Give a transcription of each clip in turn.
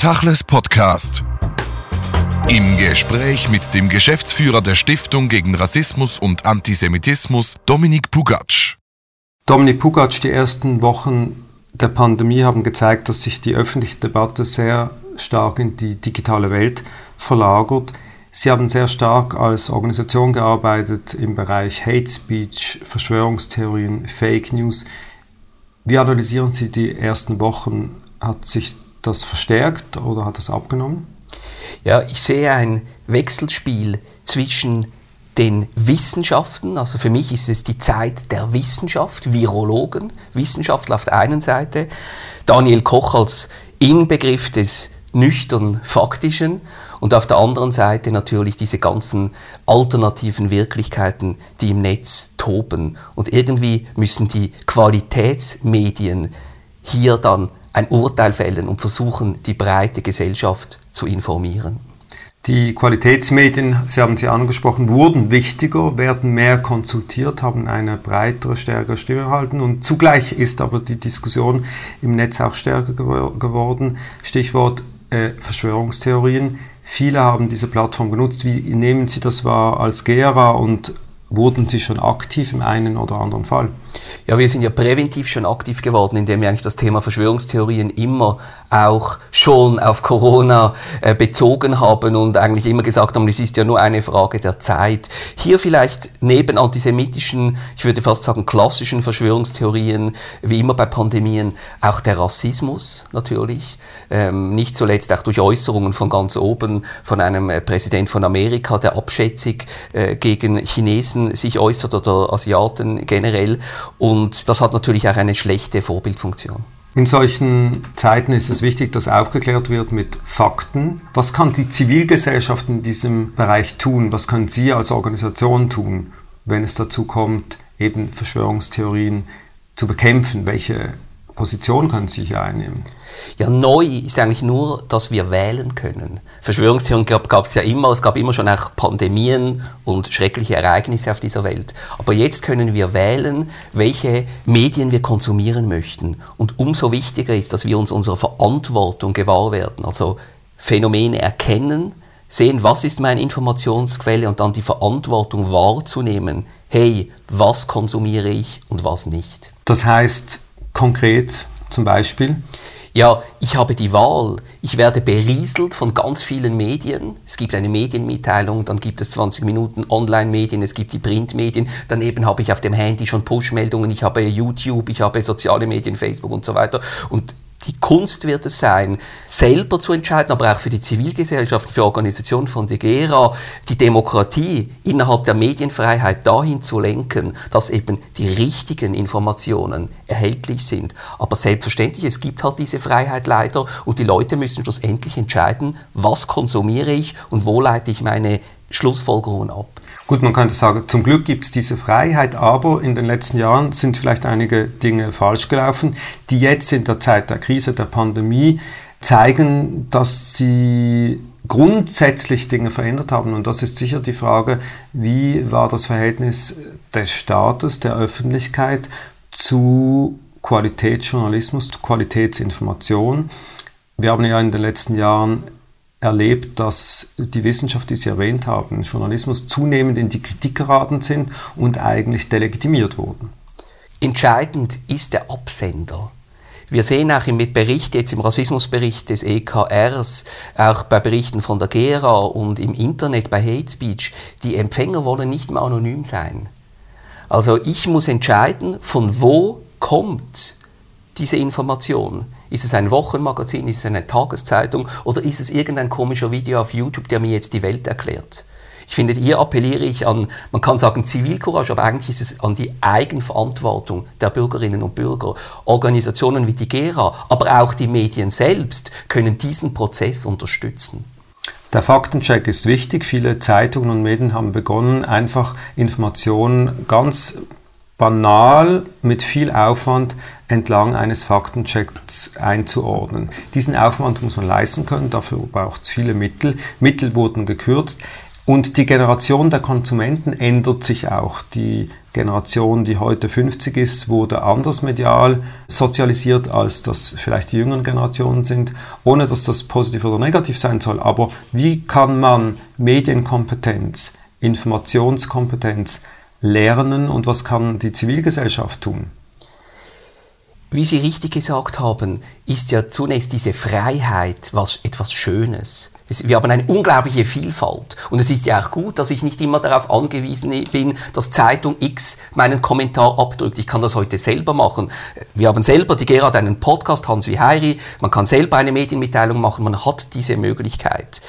Tachles Podcast. Im Gespräch mit dem Geschäftsführer der Stiftung gegen Rassismus und Antisemitismus, Dominik Pugatsch. Dominik Pugatsch, die ersten Wochen der Pandemie haben gezeigt, dass sich die öffentliche Debatte sehr stark in die digitale Welt verlagert. Sie haben sehr stark als Organisation gearbeitet im Bereich Hate Speech, Verschwörungstheorien, Fake News. Wie analysieren Sie die ersten Wochen? Hat sich das verstärkt oder hat es abgenommen? Ja, ich sehe ein Wechselspiel zwischen den Wissenschaften, also für mich ist es die Zeit der Wissenschaft, Virologen, Wissenschaftler auf der einen Seite, Daniel Koch als Inbegriff des nüchtern Faktischen und auf der anderen Seite natürlich diese ganzen alternativen Wirklichkeiten, die im Netz toben. Und irgendwie müssen die Qualitätsmedien hier dann ein Urteil fällen und versuchen, die breite Gesellschaft zu informieren. Die Qualitätsmedien, Sie haben sie angesprochen, wurden wichtiger, werden mehr konsultiert, haben eine breitere, stärkere Stimme erhalten und zugleich ist aber die Diskussion im Netz auch stärker geworden. Stichwort äh, Verschwörungstheorien. Viele haben diese Plattform genutzt. Wie nehmen Sie das wahr als Gera und Wurden Sie schon aktiv im einen oder anderen Fall? Ja, wir sind ja präventiv schon aktiv geworden, indem wir eigentlich das Thema Verschwörungstheorien immer auch schon auf Corona äh, bezogen haben und eigentlich immer gesagt haben, es ist ja nur eine Frage der Zeit. Hier vielleicht neben antisemitischen, ich würde fast sagen klassischen Verschwörungstheorien, wie immer bei Pandemien, auch der Rassismus natürlich. Ähm, nicht zuletzt auch durch Äußerungen von ganz oben von einem äh, Präsident von Amerika, der abschätzig äh, gegen Chinesen Chinesen sich äußert oder Asiaten generell. Und das hat natürlich auch eine schlechte Vorbildfunktion. In solchen Zeiten ist es wichtig, dass aufgeklärt wird mit Fakten. Was kann die Zivilgesellschaft in diesem Bereich tun? Was können Sie als Organisation tun, wenn es dazu kommt, eben Verschwörungstheorien zu bekämpfen? Welche Position können Sie hier einnehmen? Ja, neu ist eigentlich nur, dass wir wählen können. Verschwörungstheorien gab es ja immer, es gab immer schon auch Pandemien und schreckliche Ereignisse auf dieser Welt. Aber jetzt können wir wählen, welche Medien wir konsumieren möchten. Und umso wichtiger ist, dass wir uns unserer Verantwortung gewahr werden. Also Phänomene erkennen, sehen, was ist meine Informationsquelle und dann die Verantwortung wahrzunehmen. Hey, was konsumiere ich und was nicht? Das heißt konkret zum Beispiel? ja, ich habe die Wahl, ich werde berieselt von ganz vielen Medien. Es gibt eine Medienmitteilung, dann gibt es 20 Minuten Online-Medien, es gibt die Printmedien, daneben habe ich auf dem Handy schon Push-Meldungen, ich habe YouTube, ich habe soziale Medien, Facebook und so weiter. Und die Kunst wird es sein, selber zu entscheiden, aber auch für die Zivilgesellschaft, für Organisationen von DEGERA, die Demokratie innerhalb der Medienfreiheit dahin zu lenken, dass eben die richtigen Informationen erhältlich sind. Aber selbstverständlich, es gibt halt diese Freiheit leider und die Leute müssen schlussendlich entscheiden, was konsumiere ich und wo leite ich meine Schlussfolgerungen ab. Gut, man könnte sagen, zum Glück gibt es diese Freiheit, aber in den letzten Jahren sind vielleicht einige Dinge falsch gelaufen, die jetzt in der Zeit der Krise, der Pandemie zeigen, dass sie grundsätzlich Dinge verändert haben. Und das ist sicher die Frage, wie war das Verhältnis des Staates, der Öffentlichkeit zu Qualitätsjournalismus, Qualitätsinformation. Wir haben ja in den letzten Jahren erlebt, dass die Wissenschaft, die Sie erwähnt haben, Journalismus zunehmend in die Kritik geraten sind und eigentlich delegitimiert wurden. Entscheidend ist der Absender. Wir sehen auch im Bericht, jetzt im Rassismusbericht des EKRs, auch bei Berichten von der GERA und im Internet bei Hate Speech, die Empfänger wollen nicht mehr anonym sein. Also ich muss entscheiden, von wo kommt diese Information. Ist es ein Wochenmagazin, ist es eine Tageszeitung oder ist es irgendein komischer Video auf YouTube, der mir jetzt die Welt erklärt? Ich finde, hier appelliere ich an, man kann sagen Zivilcourage, aber eigentlich ist es an die Eigenverantwortung der Bürgerinnen und Bürger. Organisationen wie die GERA, aber auch die Medien selbst können diesen Prozess unterstützen. Der Faktencheck ist wichtig. Viele Zeitungen und Medien haben begonnen, einfach Informationen ganz banal mit viel Aufwand entlang eines Faktenchecks einzuordnen. Diesen Aufwand muss man leisten können, dafür braucht es viele Mittel. Mittel wurden gekürzt. Und die Generation der Konsumenten ändert sich auch. Die Generation, die heute 50 ist, wurde anders medial sozialisiert, als das vielleicht die jüngeren Generationen sind, ohne dass das positiv oder negativ sein soll. Aber wie kann man Medienkompetenz, Informationskompetenz lernen und was kann die Zivilgesellschaft tun? Wie Sie richtig gesagt haben, ist ja zunächst diese Freiheit was, etwas Schönes. Wir haben eine unglaubliche Vielfalt. Und es ist ja auch gut, dass ich nicht immer darauf angewiesen bin, dass Zeitung X meinen Kommentar abdrückt. Ich kann das heute selber machen. Wir haben selber, die Gerhard, einen Podcast, Hans wie Heiri. Man kann selber eine Medienmitteilung machen. Man hat diese Möglichkeit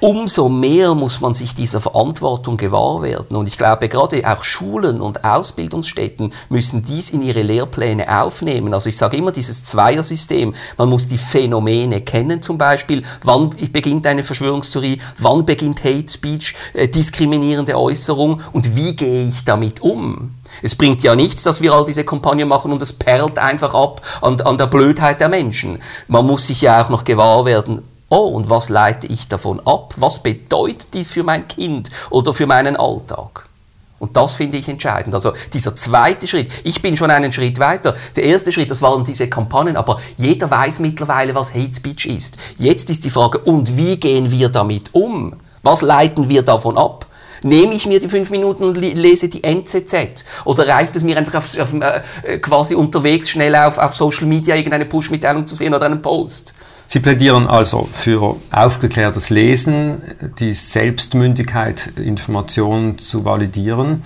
umso mehr muss man sich dieser Verantwortung gewahr werden. Und ich glaube, gerade auch Schulen und Ausbildungsstätten müssen dies in ihre Lehrpläne aufnehmen. Also ich sage immer dieses Zweiersystem. Man muss die Phänomene kennen, zum Beispiel, wann beginnt eine Verschwörungstheorie, wann beginnt Hate Speech, äh, diskriminierende Äußerung und wie gehe ich damit um. Es bringt ja nichts, dass wir all diese Kampagnen machen und es perlt einfach ab an, an der Blödheit der Menschen. Man muss sich ja auch noch gewahr werden, Oh, und was leite ich davon ab? Was bedeutet dies für mein Kind oder für meinen Alltag? Und das finde ich entscheidend. Also dieser zweite Schritt, ich bin schon einen Schritt weiter. Der erste Schritt, das waren diese Kampagnen, aber jeder weiß mittlerweile, was Hate Speech ist. Jetzt ist die Frage, und wie gehen wir damit um? Was leiten wir davon ab? Nehme ich mir die fünf Minuten und lese die NZZ? Oder reicht es mir einfach auf, auf, äh, quasi unterwegs schnell auf, auf Social Media irgendeine Push-Mitteilung zu sehen oder einen Post? Sie plädieren also für aufgeklärtes Lesen, die Selbstmündigkeit, Informationen zu validieren.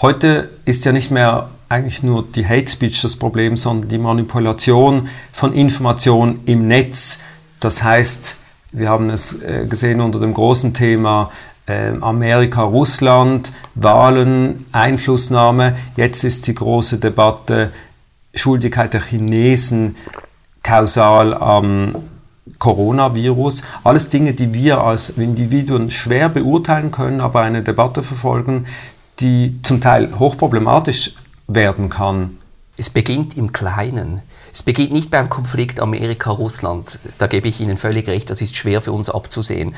Heute ist ja nicht mehr eigentlich nur die Hate Speech das Problem, sondern die Manipulation von Informationen im Netz. Das heißt, wir haben es äh, gesehen unter dem großen Thema äh, Amerika, Russland, Wahlen, Einflussnahme. Jetzt ist die große Debatte Schuldigkeit der Chinesen kausal am Coronavirus, alles Dinge, die wir als Individuen schwer beurteilen können, aber eine Debatte verfolgen, die zum Teil hochproblematisch werden kann. Es beginnt im Kleinen. Es beginnt nicht beim Konflikt Amerika-Russland. Da gebe ich Ihnen völlig recht, das ist schwer für uns abzusehen.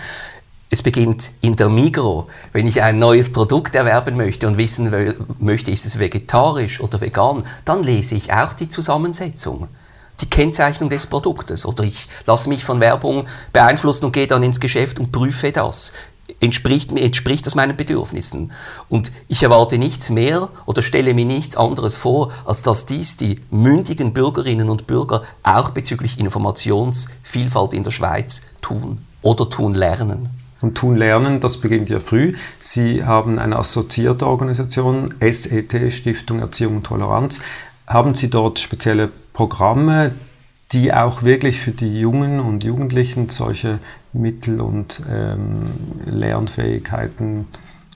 Es beginnt in der Migro. Wenn ich ein neues Produkt erwerben möchte und wissen möchte, ist es vegetarisch oder vegan, dann lese ich auch die Zusammensetzung die Kennzeichnung des Produktes. Oder ich lasse mich von Werbung beeinflussen und gehe dann ins Geschäft und prüfe das. Entspricht, entspricht das meinen Bedürfnissen? Und ich erwarte nichts mehr oder stelle mir nichts anderes vor, als dass dies die mündigen Bürgerinnen und Bürger auch bezüglich Informationsvielfalt in der Schweiz tun oder tun lernen. Und tun lernen, das beginnt ja früh. Sie haben eine assoziierte Organisation, SET, Stiftung Erziehung und Toleranz. Haben Sie dort spezielle Programme, die auch wirklich für die Jungen und Jugendlichen solche Mittel und ähm, Lernfähigkeiten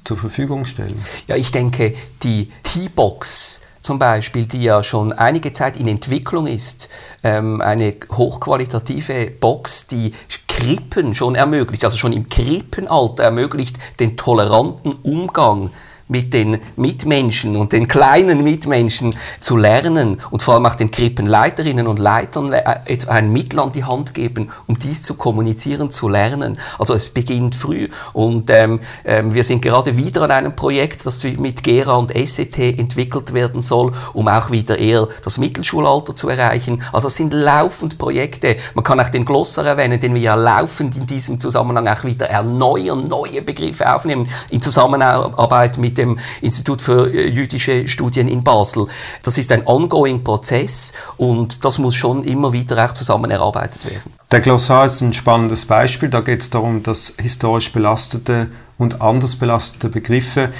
zur Verfügung stellen? Ja, ich denke, die T-Box zum Beispiel, die ja schon einige Zeit in Entwicklung ist, ähm, eine hochqualitative Box, die Krippen schon ermöglicht, also schon im Krippenalter ermöglicht, den toleranten Umgang mit den Mitmenschen und den kleinen Mitmenschen zu lernen und vor allem auch den Krippenleiterinnen und Leitern äh, ein Mittel an die Hand geben, um dies zu kommunizieren, zu lernen. Also es beginnt früh und ähm, ähm, wir sind gerade wieder an einem Projekt, das mit GERA und SET entwickelt werden soll, um auch wieder eher das Mittelschulalter zu erreichen. Also es sind laufend Projekte. Man kann auch den Glossar erwähnen, den wir ja laufend in diesem Zusammenhang auch wieder erneuern, neue Begriffe aufnehmen in Zusammenarbeit mit dem Institut für äh, jüdische Studien in Basel. Das ist ein ongoing Prozess und das muss schon immer wieder auch zusammen erarbeitet werden. Der Glossar ist ein spannendes Beispiel. Da geht es darum, dass historisch belastete und anders belastete Begriffe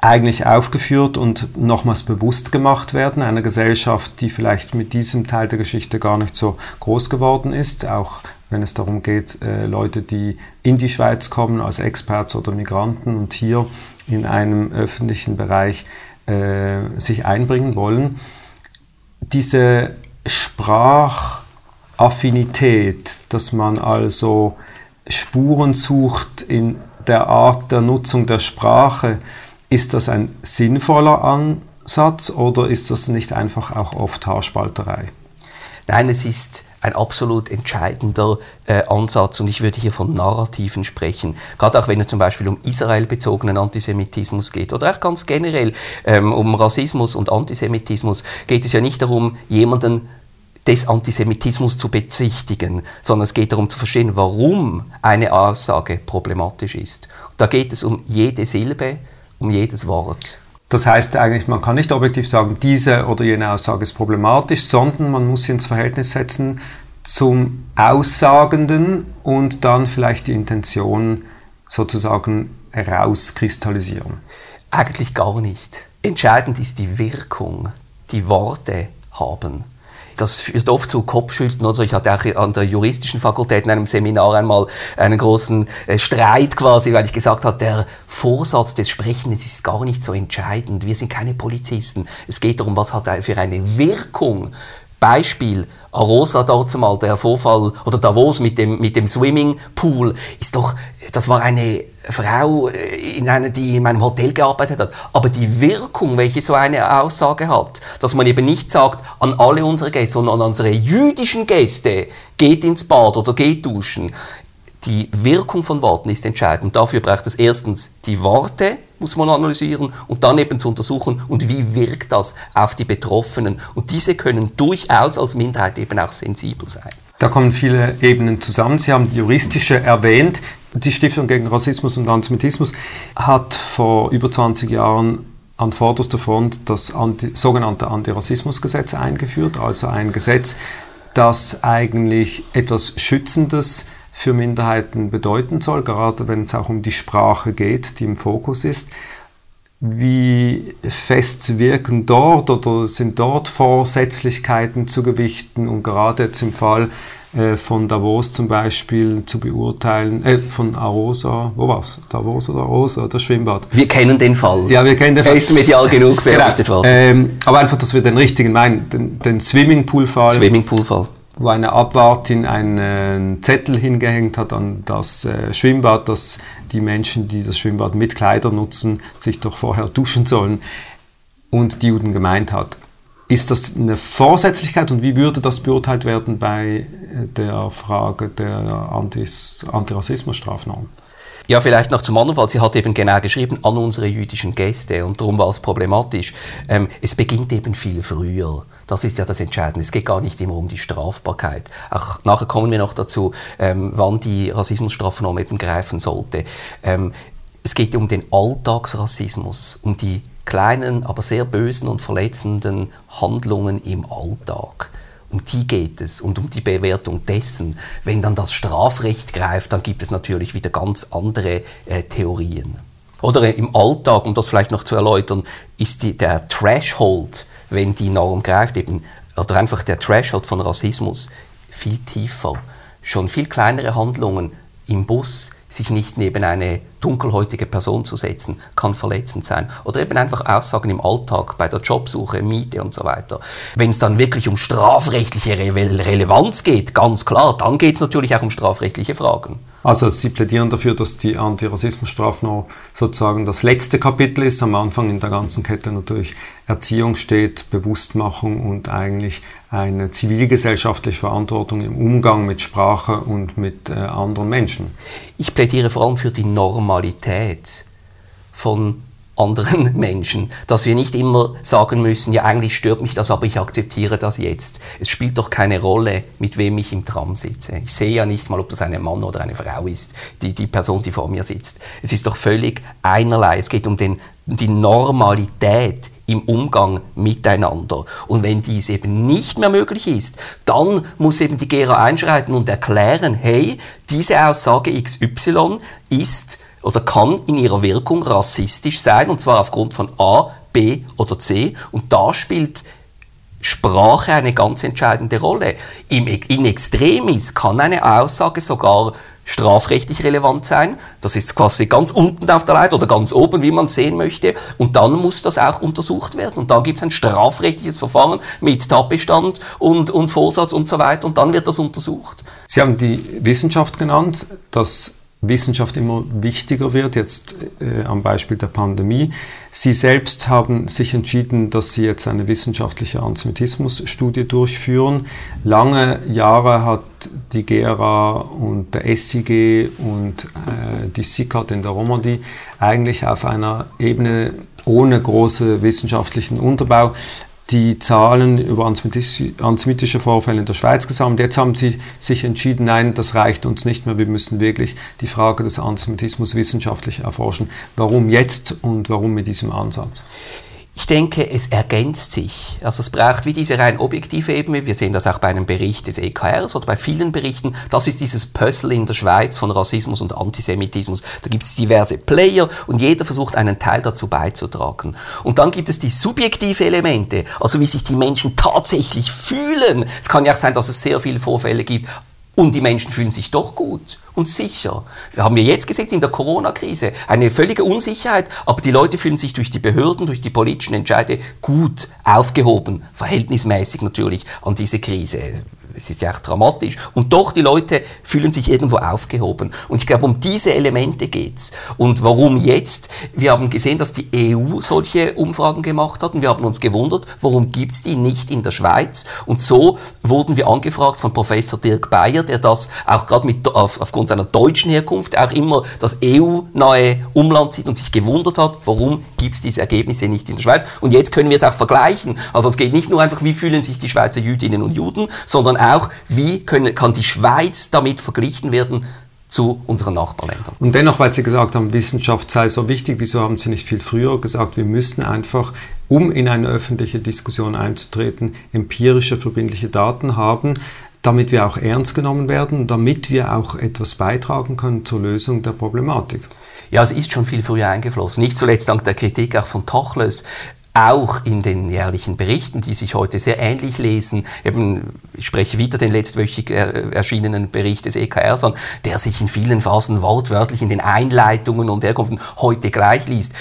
eigentlich aufgeführt und nochmals bewusst gemacht werden, einer Gesellschaft, die vielleicht mit diesem Teil der Geschichte gar nicht so groß geworden ist, auch wenn es darum geht, äh, Leute, die in die Schweiz kommen als Experts oder Migranten und hier in einem öffentlichen Bereich äh, sich einbringen wollen. Diese Sprachaffinität, dass man also Spuren sucht in der Art der Nutzung der Sprache, ist das ein sinnvoller Ansatz oder ist das nicht einfach auch oft Haarspalterei? Nein, es ist ein absolut entscheidender äh, Ansatz und ich würde hier von Narrativen sprechen. Gerade auch wenn es zum Beispiel um Israel-bezogenen Antisemitismus geht oder auch ganz generell ähm, um Rassismus und Antisemitismus, geht es ja nicht darum, jemanden des Antisemitismus zu bezichtigen, sondern es geht darum zu verstehen, warum eine Aussage problematisch ist. Da geht es um jede Silbe, um jedes Wort. Das heißt eigentlich, man kann nicht objektiv sagen, diese oder jene Aussage ist problematisch, sondern man muss sie ins Verhältnis setzen zum Aussagenden und dann vielleicht die Intention sozusagen herauskristallisieren. Eigentlich gar nicht. Entscheidend ist die Wirkung, die Worte haben das führt oft zu Kopfschütteln. Also ich hatte auch an der juristischen Fakultät in einem Seminar einmal einen großen äh, Streit quasi, weil ich gesagt habe, der Vorsatz des Sprechens ist gar nicht so entscheidend. Wir sind keine Polizisten. Es geht darum, was hat er für eine Wirkung Beispiel, Arosa dort zumal, der Vorfall, oder Davos mit dem, mit dem Swimmingpool, ist doch, das war eine Frau, äh, in einer, die in meinem Hotel gearbeitet hat. Aber die Wirkung, welche so eine Aussage hat, dass man eben nicht sagt, an alle unsere Gäste, sondern an unsere jüdischen Gäste, geht ins Bad oder geht duschen, die Wirkung von Worten ist entscheidend. Dafür braucht es erstens die Worte, muss man analysieren, und dann eben zu untersuchen, und wie wirkt das auf die Betroffenen. Und diese können durchaus als Minderheit eben auch sensibel sein. Da kommen viele Ebenen zusammen. Sie haben die juristische erwähnt. Die Stiftung gegen Rassismus und Antisemitismus hat vor über 20 Jahren an vorderster Front das Anti sogenannte Antirassismusgesetz eingeführt, also ein Gesetz, das eigentlich etwas Schützendes für Minderheiten bedeuten soll, gerade wenn es auch um die Sprache geht, die im Fokus ist. Wie fest wirken dort oder sind dort Vorsätzlichkeiten zu gewichten und gerade jetzt im Fall äh, von Davos zum Beispiel zu beurteilen, äh, von Arosa, wo war's? Davos oder Arosa, das Schwimmbad? Wir kennen den Fall. Ja, wir kennen den Fall. Er ist medial genug berichtet genau. worden. Ähm, aber einfach, dass wir den richtigen meinen, den, den Swimmingpool-Fall. Swimmingpool-Fall wo eine Abwartin einen Zettel hingehängt hat an das äh, Schwimmbad, dass die Menschen, die das Schwimmbad mit Kleidern nutzen, sich doch vorher duschen sollen und die Juden gemeint hat. Ist das eine Vorsätzlichkeit und wie würde das beurteilt werden bei der Frage der Antis Antirassismusstrafnorm? Ja, vielleicht noch zum anderen Fall. Sie hat eben genau geschrieben, an unsere jüdischen Gäste und darum war es problematisch. Ähm, es beginnt eben viel früher. Das ist ja das Entscheidende. Es geht gar nicht immer um die Strafbarkeit. Auch nachher kommen wir noch dazu, ähm, wann die Rassismusstrafnorm eben greifen sollte. Ähm, es geht um den Alltagsrassismus, um die kleinen, aber sehr bösen und verletzenden Handlungen im Alltag. Um die geht es und um die Bewertung dessen. Wenn dann das Strafrecht greift, dann gibt es natürlich wieder ganz andere äh, Theorien. Oder im Alltag, um das vielleicht noch zu erläutern, ist die, der Threshold wenn die Norm greift, eben, oder einfach der Threshold von Rassismus viel tiefer. Schon viel kleinere Handlungen im Bus, sich nicht neben eine dunkelhäutige Person zu setzen, kann verletzend sein. Oder eben einfach Aussagen im Alltag, bei der Jobsuche, Miete und so weiter. Wenn es dann wirklich um strafrechtliche Re Relevanz geht, ganz klar, dann geht es natürlich auch um strafrechtliche Fragen. Also Sie plädieren dafür, dass die Antirassismusstrafnorm sozusagen das letzte Kapitel ist. Am Anfang in der ganzen Kette natürlich Erziehung steht, Bewusstmachung und eigentlich eine zivilgesellschaftliche Verantwortung im Umgang mit Sprache und mit äh, anderen Menschen. Ich plädiere vor allem für die Normalität von anderen Menschen, dass wir nicht immer sagen müssen, ja eigentlich stört mich das, aber ich akzeptiere das jetzt. Es spielt doch keine Rolle, mit wem ich im Tram sitze. Ich sehe ja nicht mal, ob das ein Mann oder eine Frau ist, die, die Person, die vor mir sitzt. Es ist doch völlig einerlei. Es geht um den, die Normalität im Umgang miteinander. Und wenn dies eben nicht mehr möglich ist, dann muss eben die Gera einschreiten und erklären, hey, diese Aussage XY ist oder kann in ihrer Wirkung rassistisch sein, und zwar aufgrund von A, B oder C. Und da spielt Sprache eine ganz entscheidende Rolle. in Extremis kann eine Aussage sogar strafrechtlich relevant sein. Das ist quasi ganz unten auf der Leiter oder ganz oben, wie man sehen möchte. Und dann muss das auch untersucht werden. Und dann gibt es ein strafrechtliches Verfahren mit Tatbestand und, und Vorsatz und so weiter. Und dann wird das untersucht. Sie haben die Wissenschaft genannt. Das Wissenschaft immer wichtiger wird, jetzt äh, am Beispiel der Pandemie. Sie selbst haben sich entschieden, dass Sie jetzt eine wissenschaftliche Antisemitismusstudie durchführen. Lange Jahre hat die GRA und der SIG und äh, die SICAT in der Romandie eigentlich auf einer Ebene ohne große wissenschaftlichen Unterbau die Zahlen über antisemitische Vorfälle in der Schweiz gesammelt. Jetzt haben sie sich entschieden, nein, das reicht uns nicht mehr. Wir müssen wirklich die Frage des Antisemitismus wissenschaftlich erforschen. Warum jetzt und warum mit diesem Ansatz? Ich denke, es ergänzt sich. Also es braucht wie diese rein objektive Ebene. Wir sehen das auch bei einem Bericht des EKRs oder bei vielen Berichten. Das ist dieses Puzzle in der Schweiz von Rassismus und Antisemitismus. Da gibt es diverse Player und jeder versucht einen Teil dazu beizutragen. Und dann gibt es die subjektive Elemente, also wie sich die Menschen tatsächlich fühlen. Es kann ja auch sein, dass es sehr viele Vorfälle gibt, und die Menschen fühlen sich doch gut und sicher. Wir haben ja jetzt gesehen in der Corona-Krise eine völlige Unsicherheit, aber die Leute fühlen sich durch die Behörden, durch die politischen Entscheide gut aufgehoben, verhältnismäßig natürlich an diese Krise es ist ja auch dramatisch. Und doch, die Leute fühlen sich irgendwo aufgehoben. Und ich glaube, um diese Elemente geht es. Und warum jetzt? Wir haben gesehen, dass die EU solche Umfragen gemacht hat und wir haben uns gewundert, warum gibt es die nicht in der Schweiz? Und so wurden wir angefragt von Professor Dirk Bayer, der das auch gerade auf, aufgrund seiner deutschen Herkunft auch immer das EU-nahe Umland sieht und sich gewundert hat, warum gibt es diese Ergebnisse nicht in der Schweiz? Und jetzt können wir es auch vergleichen. Also es geht nicht nur einfach, wie fühlen sich die Schweizer Jüdinnen und Juden, sondern auch, wie können, kann die Schweiz damit verglichen werden zu unseren Nachbarländern. Und dennoch, weil Sie gesagt haben, Wissenschaft sei so wichtig, wieso haben Sie nicht viel früher gesagt, wir müssten einfach, um in eine öffentliche Diskussion einzutreten, empirische, verbindliche Daten haben, damit wir auch ernst genommen werden, damit wir auch etwas beitragen können zur Lösung der Problematik. Ja, es ist schon viel früher eingeflossen. Nicht zuletzt dank der Kritik auch von Tochles auch in den jährlichen Berichten, die sich heute sehr ähnlich lesen. Eben, ich spreche wieder den letztwöchig erschienenen Bericht des EKRs an, der sich in vielen Phasen wortwörtlich in den Einleitungen und Herkunften heute gleich liest.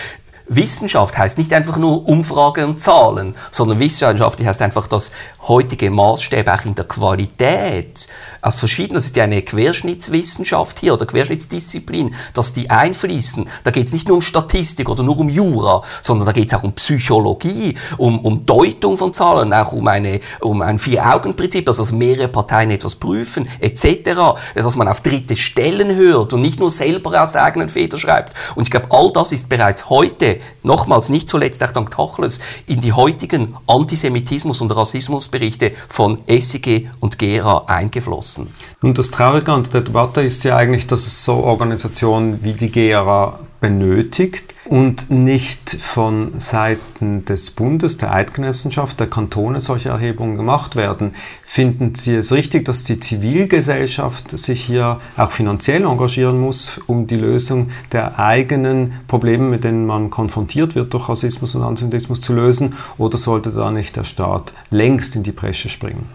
Wissenschaft heißt nicht einfach nur Umfrage und Zahlen, sondern Wissenschaft heißt einfach, dass heutige Maßstäbe auch in der Qualität aus verschiedenen, das ist ja eine Querschnittswissenschaft hier oder Querschnittsdisziplin, dass die einfließen. Da geht es nicht nur um Statistik oder nur um Jura, sondern da geht es auch um Psychologie, um, um Deutung von Zahlen, auch um, eine, um ein Vier-Augen-Prinzip, dass also mehrere Parteien etwas prüfen, etc., dass man auf dritte Stellen hört und nicht nur selber aus der eigenen Feder schreibt. Und ich glaube, all das ist bereits heute, nochmals nicht zuletzt auch dank Tachles, in die heutigen Antisemitismus- und Rassismusberichte von SIG und GERA eingeflossen. Nun, das Traurige an der Debatte ist ja eigentlich, dass es so Organisationen wie die GRA benötigt und nicht von Seiten des Bundes, der Eidgenossenschaft, der Kantone solche Erhebungen gemacht werden. Finden Sie es richtig, dass die Zivilgesellschaft sich hier auch finanziell engagieren muss, um die Lösung der eigenen Probleme, mit denen man konfrontiert wird durch Rassismus und Antisemitismus zu lösen? Oder sollte da nicht der Staat längst in die Bresche springen?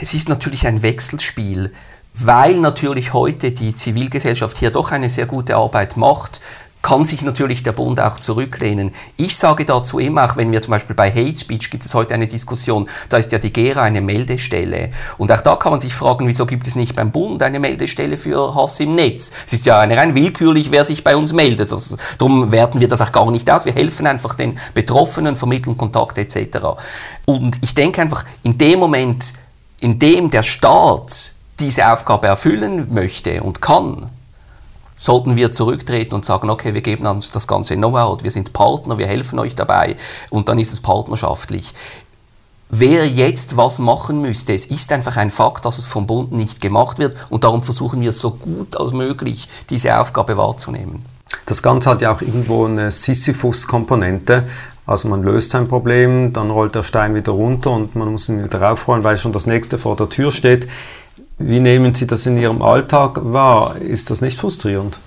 es ist natürlich ein Wechselspiel, weil natürlich heute die Zivilgesellschaft hier doch eine sehr gute Arbeit macht, kann sich natürlich der Bund auch zurücklehnen. Ich sage dazu immer, auch wenn wir zum Beispiel bei Hate Speech gibt es heute eine Diskussion, da ist ja die GERA eine Meldestelle. Und auch da kann man sich fragen, wieso gibt es nicht beim Bund eine Meldestelle für Hass im Netz? Es ist ja rein willkürlich, wer sich bei uns meldet. Das, darum werten wir das auch gar nicht aus. Wir helfen einfach den Betroffenen, vermitteln Kontakt etc. Und ich denke einfach, in dem Moment, in dem der Staat diese Aufgabe erfüllen möchte und kann, sollten wir zurücktreten und sagen, okay, wir geben uns das ganze Know-how, wir sind Partner, wir helfen euch dabei und dann ist es partnerschaftlich. Wer jetzt was machen müsste, es ist einfach ein Fakt, dass es vom Bund nicht gemacht wird und darum versuchen wir so gut als möglich diese Aufgabe wahrzunehmen. Das Ganze hat ja auch irgendwo eine Sisyphus-Komponente. Also man löst ein Problem, dann rollt der Stein wieder runter und man muss ihn wieder raufrollen, weil schon das nächste vor der Tür steht. Wie nehmen Sie das in Ihrem Alltag wahr? Ist das nicht frustrierend?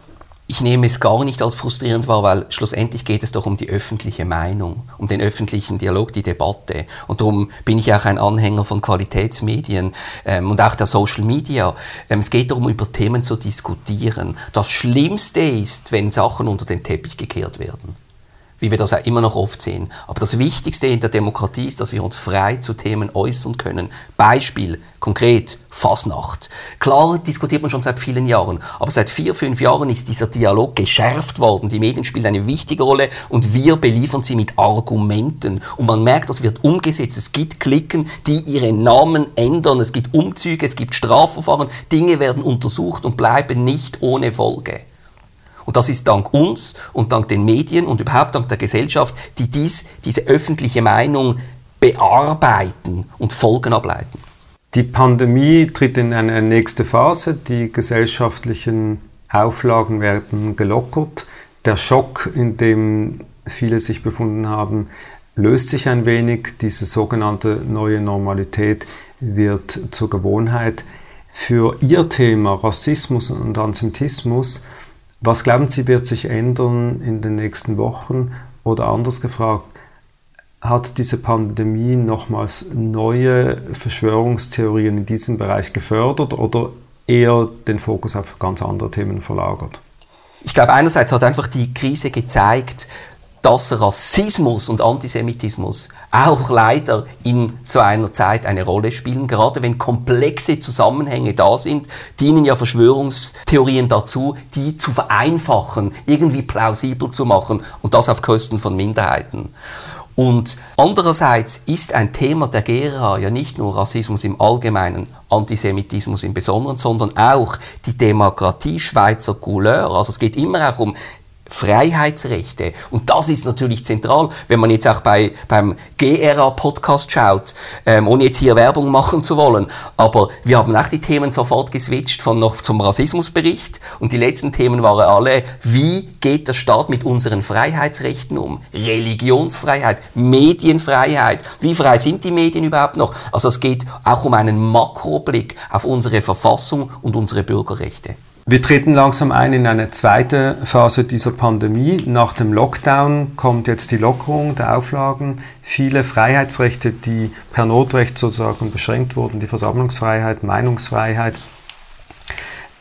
Ich nehme es gar nicht als frustrierend wahr, weil schlussendlich geht es doch um die öffentliche Meinung, um den öffentlichen Dialog, die Debatte. Und darum bin ich auch ein Anhänger von Qualitätsmedien ähm, und auch der Social Media. Ähm, es geht darum, über Themen zu diskutieren. Das Schlimmste ist, wenn Sachen unter den Teppich gekehrt werden. Wie wir das auch immer noch oft sehen. Aber das Wichtigste in der Demokratie ist, dass wir uns frei zu Themen äußern können. Beispiel, konkret, Fasnacht. Klar diskutiert man schon seit vielen Jahren, aber seit vier, fünf Jahren ist dieser Dialog geschärft worden. Die Medien spielen eine wichtige Rolle und wir beliefern sie mit Argumenten. Und man merkt, das wird umgesetzt. Es gibt Klicken, die ihre Namen ändern. Es gibt Umzüge, es gibt Strafverfahren. Dinge werden untersucht und bleiben nicht ohne Folge. Und das ist dank uns und dank den Medien und überhaupt dank der Gesellschaft, die dies, diese öffentliche Meinung bearbeiten und Folgen ableiten. Die Pandemie tritt in eine nächste Phase. Die gesellschaftlichen Auflagen werden gelockert. Der Schock, in dem viele sich befunden haben, löst sich ein wenig. Diese sogenannte neue Normalität wird zur Gewohnheit. Für Ihr Thema Rassismus und Antisemitismus was glauben Sie, wird sich ändern in den nächsten Wochen? Oder anders gefragt, hat diese Pandemie nochmals neue Verschwörungstheorien in diesem Bereich gefördert oder eher den Fokus auf ganz andere Themen verlagert? Ich glaube, einerseits hat einfach die Krise gezeigt, dass Rassismus und Antisemitismus auch leider in so einer Zeit eine Rolle spielen. Gerade wenn komplexe Zusammenhänge da sind, dienen ja Verschwörungstheorien dazu, die zu vereinfachen, irgendwie plausibel zu machen und das auf Kosten von Minderheiten. Und andererseits ist ein Thema der Gera ja nicht nur Rassismus im Allgemeinen, Antisemitismus im Besonderen, sondern auch die Demokratie Schweizer Couleur. Also es geht immer auch um Freiheitsrechte. Und das ist natürlich zentral, wenn man jetzt auch bei, beim GRA-Podcast schaut, ähm, ohne jetzt hier Werbung machen zu wollen. Aber wir haben auch die Themen sofort geswitcht von noch zum Rassismusbericht. Und die letzten Themen waren alle, wie geht der Staat mit unseren Freiheitsrechten um? Religionsfreiheit, Medienfreiheit. Wie frei sind die Medien überhaupt noch? Also es geht auch um einen Makroblick auf unsere Verfassung und unsere Bürgerrechte. Wir treten langsam ein in eine zweite Phase dieser Pandemie. Nach dem Lockdown kommt jetzt die Lockerung der Auflagen. Viele Freiheitsrechte, die per Notrecht sozusagen beschränkt wurden, die Versammlungsfreiheit, Meinungsfreiheit,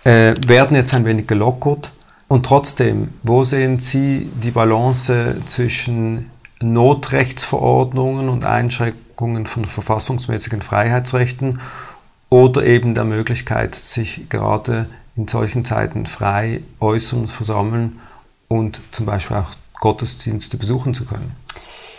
äh, werden jetzt ein wenig gelockert. Und trotzdem, wo sehen Sie die Balance zwischen Notrechtsverordnungen und Einschränkungen von verfassungsmäßigen Freiheitsrechten oder eben der Möglichkeit, sich gerade in solchen Zeiten frei äußern, versammeln und zum Beispiel auch Gottesdienste besuchen zu können?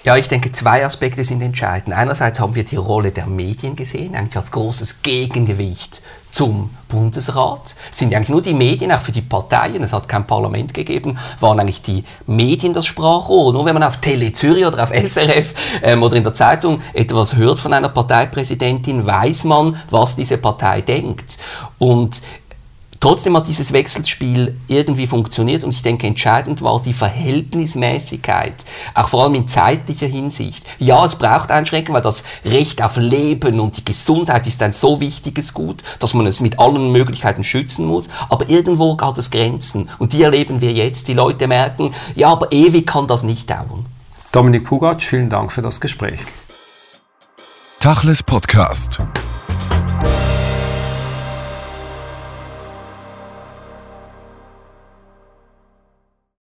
Ja, ich denke, zwei Aspekte sind entscheidend. Einerseits haben wir die Rolle der Medien gesehen, eigentlich als großes Gegengewicht zum Bundesrat. Es sind eigentlich nur die Medien, auch für die Parteien, es hat kein Parlament gegeben, waren eigentlich die Medien das Sprachrohr. Nur wenn man auf Tele Zürich oder auf SRF ähm, oder in der Zeitung etwas hört von einer Parteipräsidentin, weiß man, was diese Partei denkt. Und Trotzdem hat dieses Wechselspiel irgendwie funktioniert und ich denke, entscheidend war die Verhältnismäßigkeit, auch vor allem in zeitlicher Hinsicht. Ja, es braucht Einschränkungen, weil das Recht auf Leben und die Gesundheit ist ein so wichtiges Gut, dass man es mit allen Möglichkeiten schützen muss, aber irgendwo hat es Grenzen und die erleben wir jetzt. Die Leute merken, ja, aber ewig kann das nicht dauern. Dominik Pugatsch, vielen Dank für das Gespräch. Tachles Podcast.